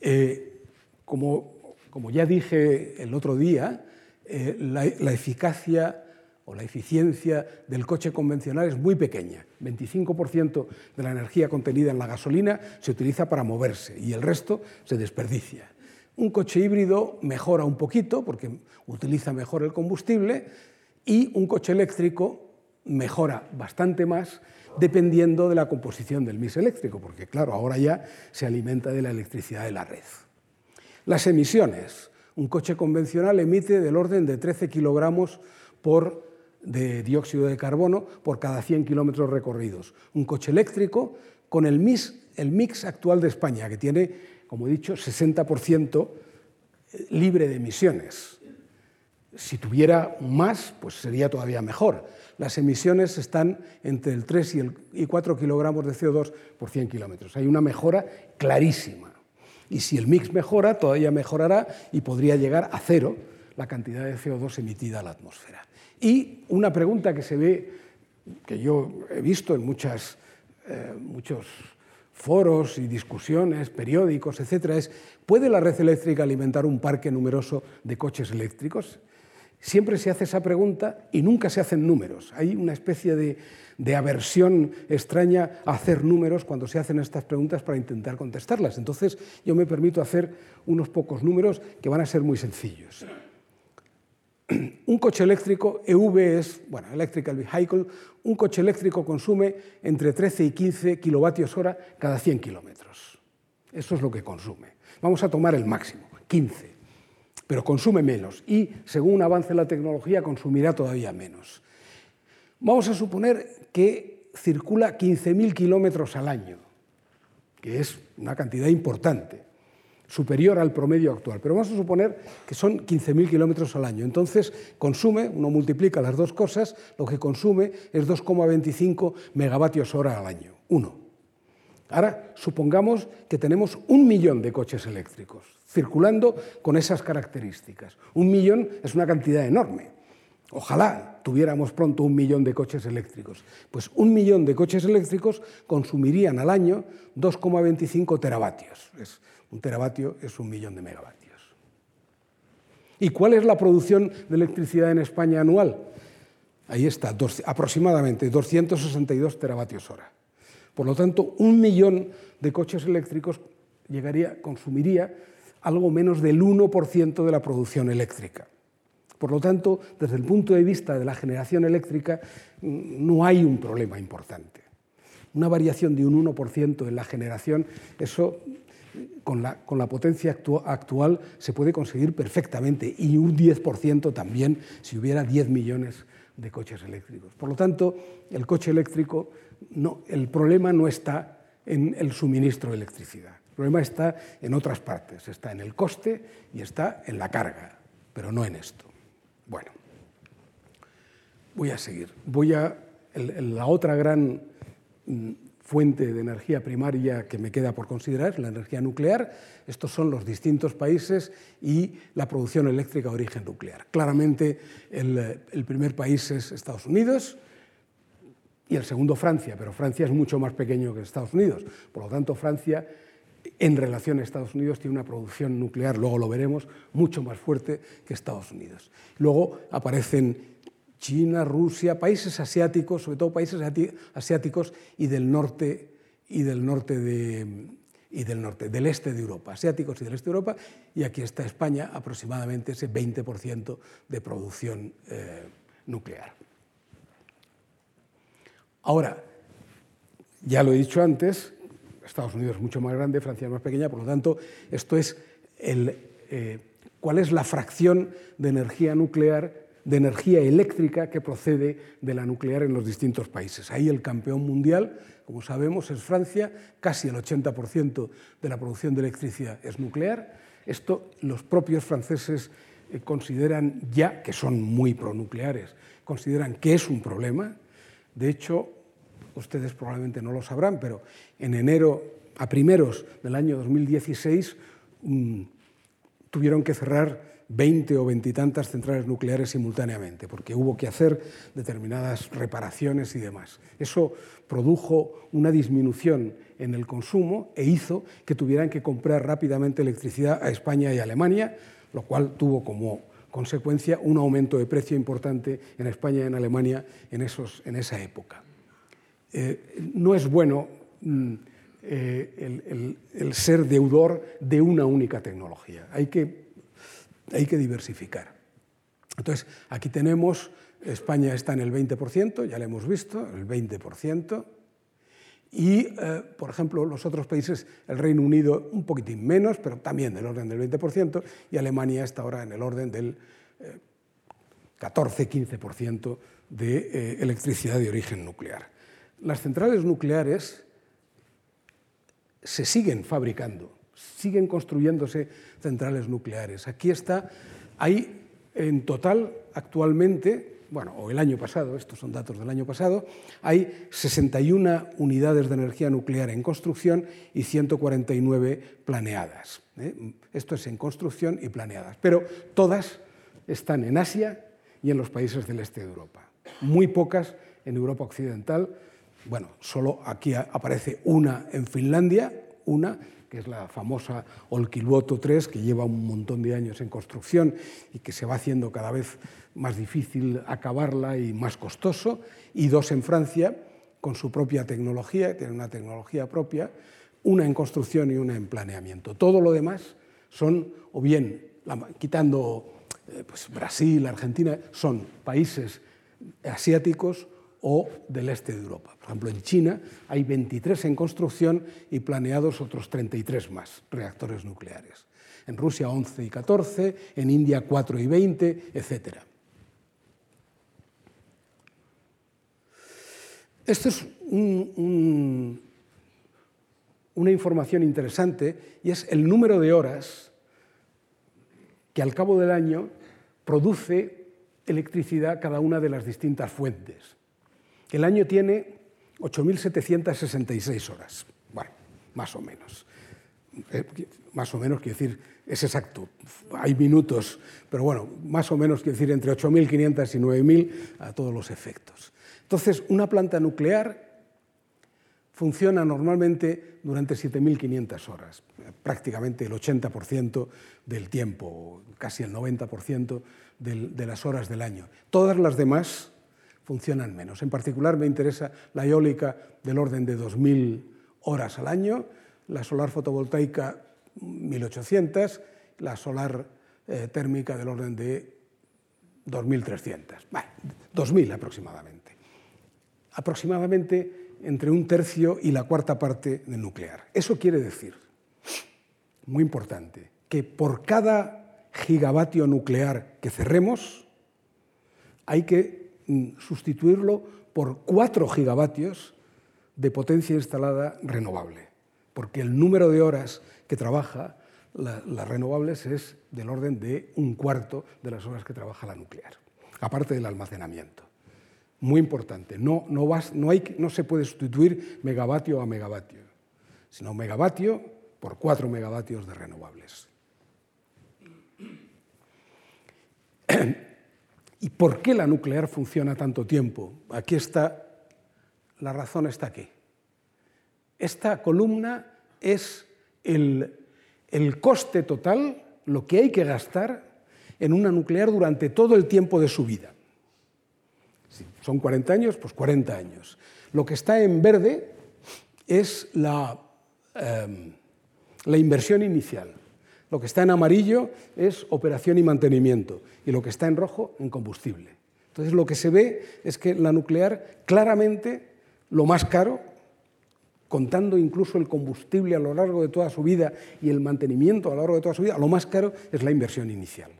Eh, como, como, ya dije el otro día, eh, la, eficacia o la eficiencia del coche convencional es muy pequeña. 25% de la energía contenida en la gasolina se utiliza para moverse y el resto se desperdicia. Un coche híbrido mejora un poquito porque utiliza mejor el combustible y un coche eléctrico mejora bastante más dependiendo de la composición del mix eléctrico, porque claro, ahora ya se alimenta de la electricidad de la red. Las emisiones. Un coche convencional emite del orden de 13 kilogramos por, de dióxido de carbono por cada 100 kilómetros recorridos. Un coche eléctrico con el mix, actual de España, que tiene, como he dicho, 60% libre de emisiones. Si tuviera más, pues sería todavía mejor las emisiones están entre el 3 y, el, 4 kilogramos de CO2 por 100 kilómetros. Hay una mejora clarísima. Y si el mix mejora, todavía mejorará y podría llegar a cero la cantidad de CO2 emitida a la atmósfera. Y una pregunta que se ve, que yo he visto en eh, muchos foros y discusiones, periódicos, etcétera, es ¿puede la red eléctrica alimentar un parque numeroso de coches eléctricos? Siempre se hace esa pregunta y nunca se hacen números. Hay una especie de, aversión extraña a hacer números cuando se hacen estas preguntas para intentar contestarlas. Entonces yo me permito hacer unos pocos números que van a ser muy sencillos. (clears throat) Un coche eléctrico, EV es, bueno, Electrical Vehicle, un coche eléctrico consume entre 13 y 15 kilovatios hora cada 100 kilómetros. Eso es lo que consume. Vamos a tomar el máximo, 15, pero consume menos y, según avance la tecnología, consumirá todavía menos. Vamos a suponer que circula 15.000 kilómetros al año, que es una cantidad importante superior al promedio actual, pero vamos a suponer que son 15.000 kilómetros al año. Entonces, consume, uno multiplica las dos cosas, lo que consume es 2,25 megavatios hora al año, uno. Ahora, supongamos que tenemos un millón de coches eléctricos circulando con esas características. Un millón es una cantidad enorme. Ojalá tuviéramos pronto un millón de coches eléctricos. Pues un millón de coches eléctricos consumirían al año 2,25 teravatios. Un teravatio es un millón de megavatios. ¿Y cuál es la producción de electricidad en España anual? Ahí está, aproximadamente 262 teravatios hora. Por lo tanto, un millón de coches eléctricos llegaría, consumiría algo menos del 1% de la producción eléctrica. Por lo tanto, desde el punto de vista de la generación eléctrica, mm, no hay un problema importante. Una variación de un 1% en la generación, eso con la, con la potencia actual se puede conseguir perfectamente y un 10% también si hubiera 10 millones de coches eléctricos. Por lo tanto, el coche eléctrico, el problema no está en el suministro de electricidad. Problema está en otras partes, está en el coste y está en la carga, pero no en esto. Bueno, voy a seguir. Voy a la otra gran mm, fuente de energía primaria que me queda por considerar, la energía nuclear. Estos son los distintos países y la producción eléctrica de origen nuclear. Claramente el, el primer país es Estados Unidos y el segundo Francia, pero Francia es mucho más pequeño que Estados Unidos. Por lo tanto, Francia en relación a Estados Unidos tiene una producción nuclear, luego lo veremos, mucho más fuerte que Estados Unidos. Luego aparecen China, Rusia, países asiáticos, sobre todo países asiáticos y del norte y del norte de, y del norte, del este de Europa, asiáticos y del este de Europa, y aquí está España, aproximadamente ese 20% de producción eh, nuclear. Ahora, ya lo he dicho antes, Estados Unidos es mucho más grande, Francia es más pequeña, por lo tanto, esto es el, eh, cuál es la fracción de energía nuclear de energía eléctrica que procede de la nuclear en los distintos países. Ahí el campeón mundial, como sabemos, es Francia, casi el 80% de la producción de electricidad es nuclear. Esto los propios franceses eh, consideran ya, que son muy pronucleares, consideran que es un problema. De hecho, ustedes probablemente no lo sabrán, pero en enero, a primeros del año 2016, mm, tuvieron que cerrar 20 o veintitantas centrales nucleares simultáneamente, porque hubo que hacer determinadas reparaciones y demás. Eso produjo una disminución en el consumo e hizo que tuvieran que comprar rápidamente electricidad a España y Alemania, lo cual tuvo como consecuencia un aumento de precio importante en España y en Alemania en, esos, en esa época. Eh, no es bueno mm, eh, el, ser deudor de una única tecnología. Hay que diversificar. Entonces, aquí tenemos, España está en el 20%, ya lo hemos visto, el 20%, y, eh, por ejemplo, los otros países, el Reino Unido un poquitín menos, pero también del orden del 20%, y Alemania está ahora en el orden del 14-15% eh, de electricidad de origen nuclear. Las centrales nucleares se siguen fabricando siguen construyéndose centrales nucleares. Aquí está, hay en total actualmente, bueno, o el año pasado, estos son datos del año pasado, hay 61 unidades de energía nuclear en construcción y 149 planeadas. ¿eh? Esto es en construcción y planeadas, pero todas están en Asia y en los países del este de Europa. Muy pocas en Europa Occidental, Bueno, solo aquí aparece una en Finlandia, una que es la famosa Olkiluoto 3, que lleva un montón de años en construcción y que se va haciendo cada vez más difícil acabarla y más costoso, y dos en Francia, con su propia tecnología, tiene una tecnología propia, una en construcción y una en planeamiento. Todo lo demás son, o bien, quitando eh, pues, Brasil, Argentina, son países asiáticos o del este de Europa. Por ejemplo, en China hay 23 en construcción y planeados otros 33 más reactores nucleares. En Rusia 11 y 14, en India 4 y 20, etc. Esto es una información interesante y es el número de horas que al cabo del año produce electricidad cada una de las distintas fuentes. El año tiene 8.766 horas, bueno, más o menos. Eh, más o menos, quiere decir, es exacto, hay minutos, pero bueno, más o menos quiere decir entre 8.500 y 9.000 a todos los efectos. Entonces, una planta nuclear funciona normalmente durante 7.500 horas, prácticamente el 80% del tiempo, casi el 90% de las horas del año. Todas las demás funcionan menos. En particular me interesa la eólica del orden de 2.000 horas al año, la solar fotovoltaica 1.800, la solar eh, térmica del orden de 2.300, bueno, 2.000 aproximadamente. Aproximadamente entre un tercio y la cuarta parte del nuclear. Eso quiere decir, muy importante, que por cada gigavatio nuclear que cerremos, hay que mm, sustituirlo por cuatro gigavatios de potencia instalada renovable, porque el número de horas que trabaja las renovables es del orden de un cuarto de las horas que trabaja la nuclear, aparte del almacenamiento muy importante. No, no, no, hay, no se puede sustituir megavatio a megavatio, sino megavatio por cuatro megavatios de renovables. (clears throat) (coughs) (coughs) ¿Y por qué la nuclear funciona tanto tiempo? Aquí está, la razón está aquí. Esta columna es el, el coste total, lo que hay que gastar en una nuclear durante todo el tiempo de su vida son 40 años, pues 40 años. Lo que está en verde es la, em, la inversión inicial. Lo que está en amarillo es operación y mantenimiento. Y lo que está en rojo, en combustible. Entonces lo que se ve es que la nuclear claramente lo más caro, contando incluso el combustible a lo largo de toda su vida y el mantenimiento a lo largo de toda su vida, lo más caro es la inversión inicial.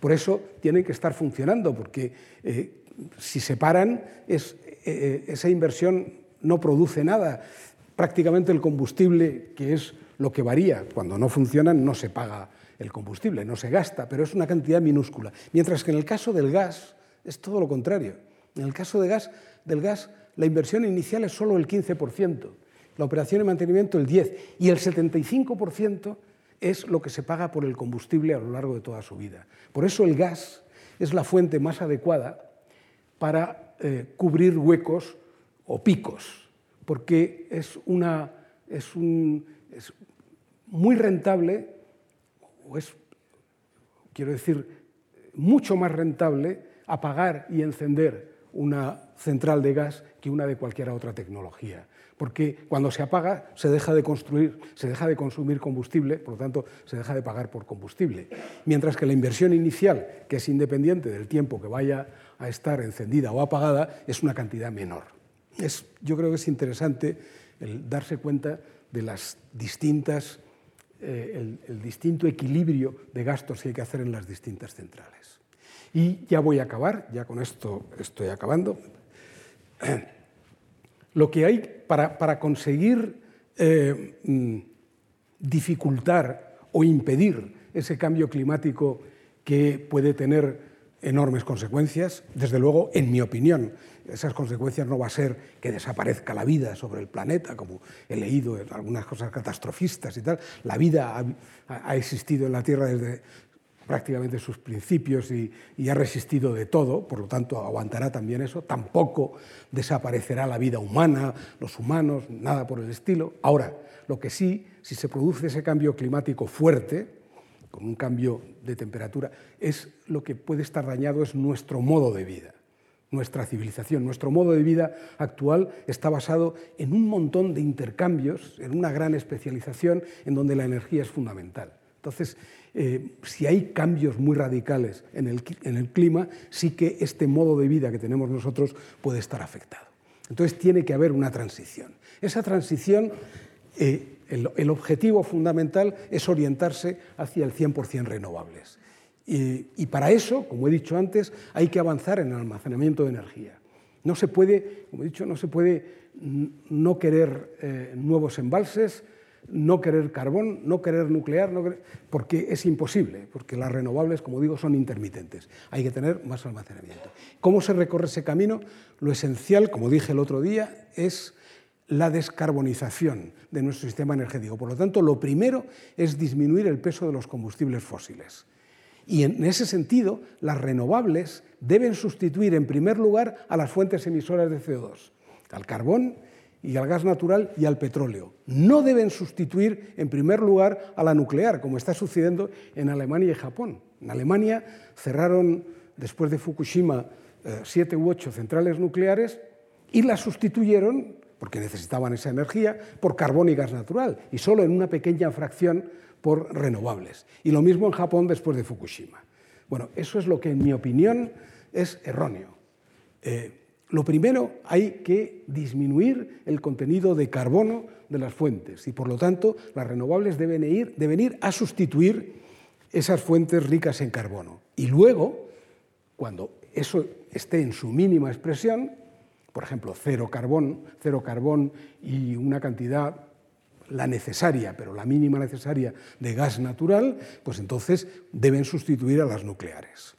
Por eso tienen que estar funcionando, porque eh, si se paran, eh, eh, esa inversión no produce nada. Prácticamente el combustible, que es lo que varía, cuando no funcionan no se paga el combustible, no se gasta, pero es una cantidad minúscula. Mientras que en el caso del gas es todo lo contrario. En el caso de gas, del gas, la inversión inicial es solo el 15%, la operación y mantenimiento el 10%, y el 75% es lo que se paga por el combustible a lo largo de toda su vida. Por eso el gas es la fuente más adecuada para eh, cubrir huecos o picos, porque es, una, es, un, muy rentable, o es, quiero decir, mucho más rentable apagar y encender una central de gas que una de cualquier otra tecnología. Porque cuando se apaga se deja de construir, se deja de consumir combustible, por lo tanto se deja de pagar por combustible. Mientras que la inversión inicial, que es independiente del tiempo que vaya a estar encendida o apagada es una cantidad menor. Es, yo creo que es interesante darse cuenta de las distintas, eh, el, distinto equilibrio de gastos que hay que hacer en las distintas centrales. Y ya voy a acabar, ya con esto estoy acabando. (clears throat) Lo que hay para, para conseguir eh, mm, dificultar o impedir ese cambio climático que puede tener enormes consecuencias. Desde luego, en mi opinión, esas consecuencias no va a ser que desaparezca la vida sobre el planeta, como he leído en algunas cosas catastrofistas y tal. La vida ha, existido en la Tierra desde prácticamente sus principios y, y, ha resistido de todo, por lo tanto aguantará también eso. Tampoco desaparecerá la vida humana, los humanos, nada por el estilo. Ahora, lo que sí, si se produce ese cambio climático fuerte, con un cambio de temperatura, es lo que puede estar dañado es nuestro modo de vida, nuestra civilización. Nuestro modo de vida actual está basado en un montón de intercambios, en una gran especialización en donde la energía es fundamental. Entonces, eh, si hay cambios muy radicales en el, en el, clima, sí que este modo de vida que tenemos nosotros puede estar afectado. Entonces, tiene que haber una transición. Esa transición, eh, el, objetivo fundamental es orientarse hacia el 100% renovables. Y, para eso, como he dicho antes, hay que avanzar en el almacenamiento de energía. No se puede, como he dicho, no se puede no querer eh, nuevos embalses, no querer carbón, no querer nuclear, porque es imposible, porque las renovables, como digo, son intermitentes. Hay que tener más almacenamiento. ¿Cómo se recorre ese camino? Lo esencial, como dije el otro día, es la descarbonización de nuestro sistema energético. Por lo tanto, lo primero es disminuir el peso de los combustibles fósiles. Y en ese sentido, las renovables deben sustituir en primer lugar a las fuentes emisoras de CO2, al carbón y al gas natural y al petróleo. No deben sustituir, en primer lugar, a la nuclear, como está sucediendo en Alemania y Japón. En Alemania cerraron, después de Fukushima, eh, siete u ocho centrales nucleares y las sustituyeron, porque necesitaban esa energía, por carbón y gas natural, y solo en una pequeña fracción por renovables. Y lo mismo en Japón después de Fukushima. Bueno, eso es lo que, en mi opinión, es erróneo. Eh, lo primero, hay que disminuir el contenido de carbono de las fuentes y, por lo tanto, las renovables deben ir, deben ir a sustituir esas fuentes ricas en carbono. Y luego, cuando eso esté en su mínima expresión, por ejemplo, cero carbón, cero carbón y una cantidad la necesaria, pero la mínima necesaria de gas natural, pues entonces deben sustituir a las nucleares.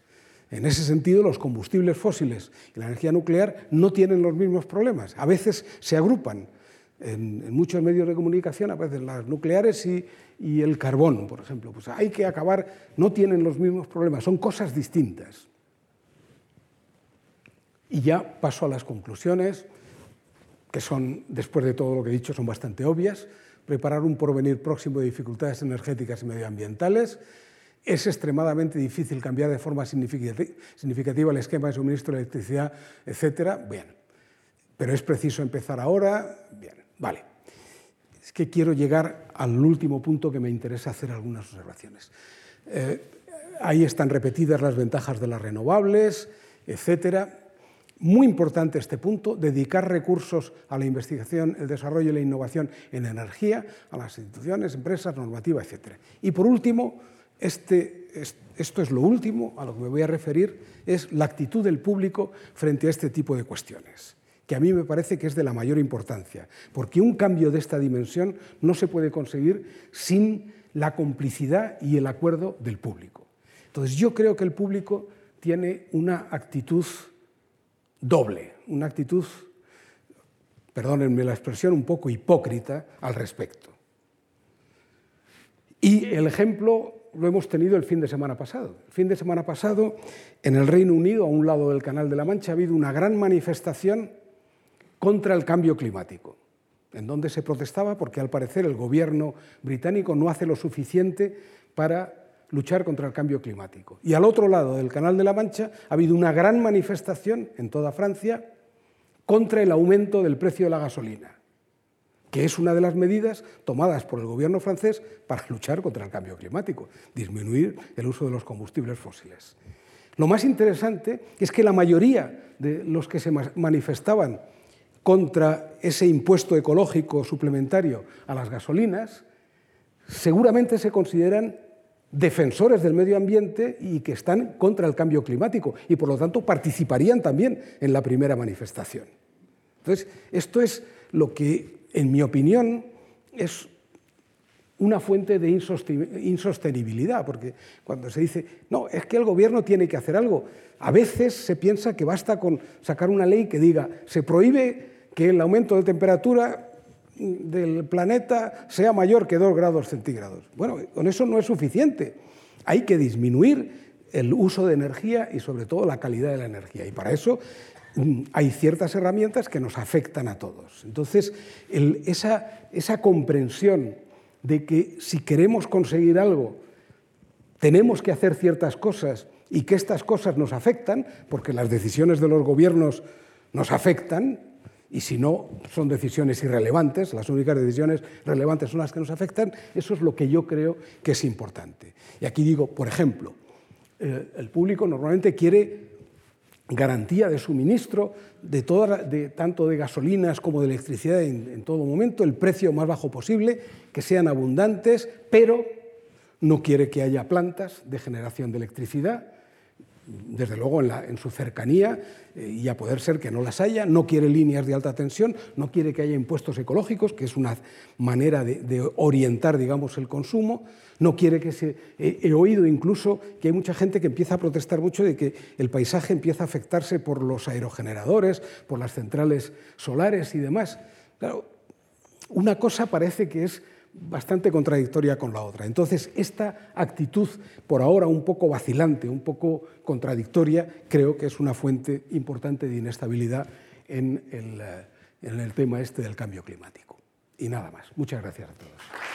En ese sentido, los combustibles fósiles y la energía nuclear no tienen los mismos problemas. A veces se agrupan en, muchos medios de comunicación, a veces las nucleares y, y, el carbón, por ejemplo. Pues hay que acabar, no tienen los mismos problemas, son cosas distintas. Y ya paso a las conclusiones, que son, después de todo lo que he dicho, son bastante obvias. Preparar un porvenir próximo de dificultades energéticas y medioambientales, es extremadamente difícil cambiar de forma significativa el esquema de suministro de electricidad, etcétera. Bien, pero es preciso empezar ahora. Bien, vale. Es que quiero llegar al último punto que me interesa hacer algunas observaciones. Eh, ahí están repetidas las ventajas de las renovables, etcétera. Muy importante este punto, dedicar recursos a la investigación, el desarrollo y la innovación en energía, a las instituciones, empresas, normativa, etcétera. Y por último, este, esto es lo último a lo que me voy a referir, es la actitud del público frente a este tipo de cuestiones, que a mí me parece que es de la mayor importancia, porque un cambio de esta dimensión no se puede conseguir sin la complicidad y el acuerdo del público. Entonces yo creo que el público tiene una actitud doble, una actitud, perdónenme la expresión, un poco hipócrita al respecto. Y el ejemplo lo hemos tenido el fin de semana pasado. El fin de semana pasado, en el Reino Unido, a un lado del Canal de la Mancha, ha habido una gran manifestación contra el cambio climático, en donde se protestaba porque al parecer el gobierno británico no hace lo suficiente para luchar contra el cambio climático. Y al otro lado del Canal de la Mancha ha habido una gran manifestación en toda Francia contra el aumento del precio de la gasolina que es una de las medidas tomadas por el gobierno francés para luchar contra el cambio climático, disminuir el uso de los combustibles fósiles. Lo más interesante es que la mayoría de los que se manifestaban contra ese impuesto ecológico suplementario a las gasolinas, seguramente se consideran defensores del medio ambiente y que están contra el cambio climático y por lo tanto participarían también en la primera manifestación. Entonces, esto es lo que en mi opinión, es una fuente de insostenibilidad, porque cuando se dice, no, es que el gobierno tiene que hacer algo, a veces se piensa que basta con sacar una ley que diga, se prohíbe que el aumento de temperatura del planeta sea mayor que 2 grados centígrados. Bueno, con eso no es suficiente. hay que disminuir el uso de energía y sobre todo la calidad de la energía. Y para eso mm, hay ciertas herramientas que nos afectan a todos. Entonces, esa, esa comprensión de que si queremos conseguir algo, tenemos que hacer ciertas cosas y que estas cosas nos afectan, porque las decisiones de los gobiernos nos afectan, y si no, son decisiones irrelevantes, las únicas decisiones relevantes son las que nos afectan, eso es lo que yo creo que es importante. Y aquí digo, por ejemplo, el público normalmente quiere garantía de suministro de, tanto de gasolinas como de electricidad en todo momento, el precio más bajo posible, que sean abundantes, pero no quiere que haya plantas de generación de electricidad, desde luego en, su cercanía, eh, y a poder ser que no las haya, no quiere líneas de alta tensión, no quiere que haya impuestos ecológicos, que es una manera de, orientar, digamos, el consumo, no quiere que se... he oído incluso que hay mucha gente que empieza a protestar mucho de que el paisaje empieza a afectarse por los aerogeneradores, por las centrales solares y demás. Claro, una cosa parece que es bastante contradictoria con la otra. Entonces, esta actitud, por ahora un poco vacilante, un poco contradictoria, creo que es una fuente importante de inestabilidad en el, en el tema este del cambio climático. Y nada más. Muchas gracias a todos.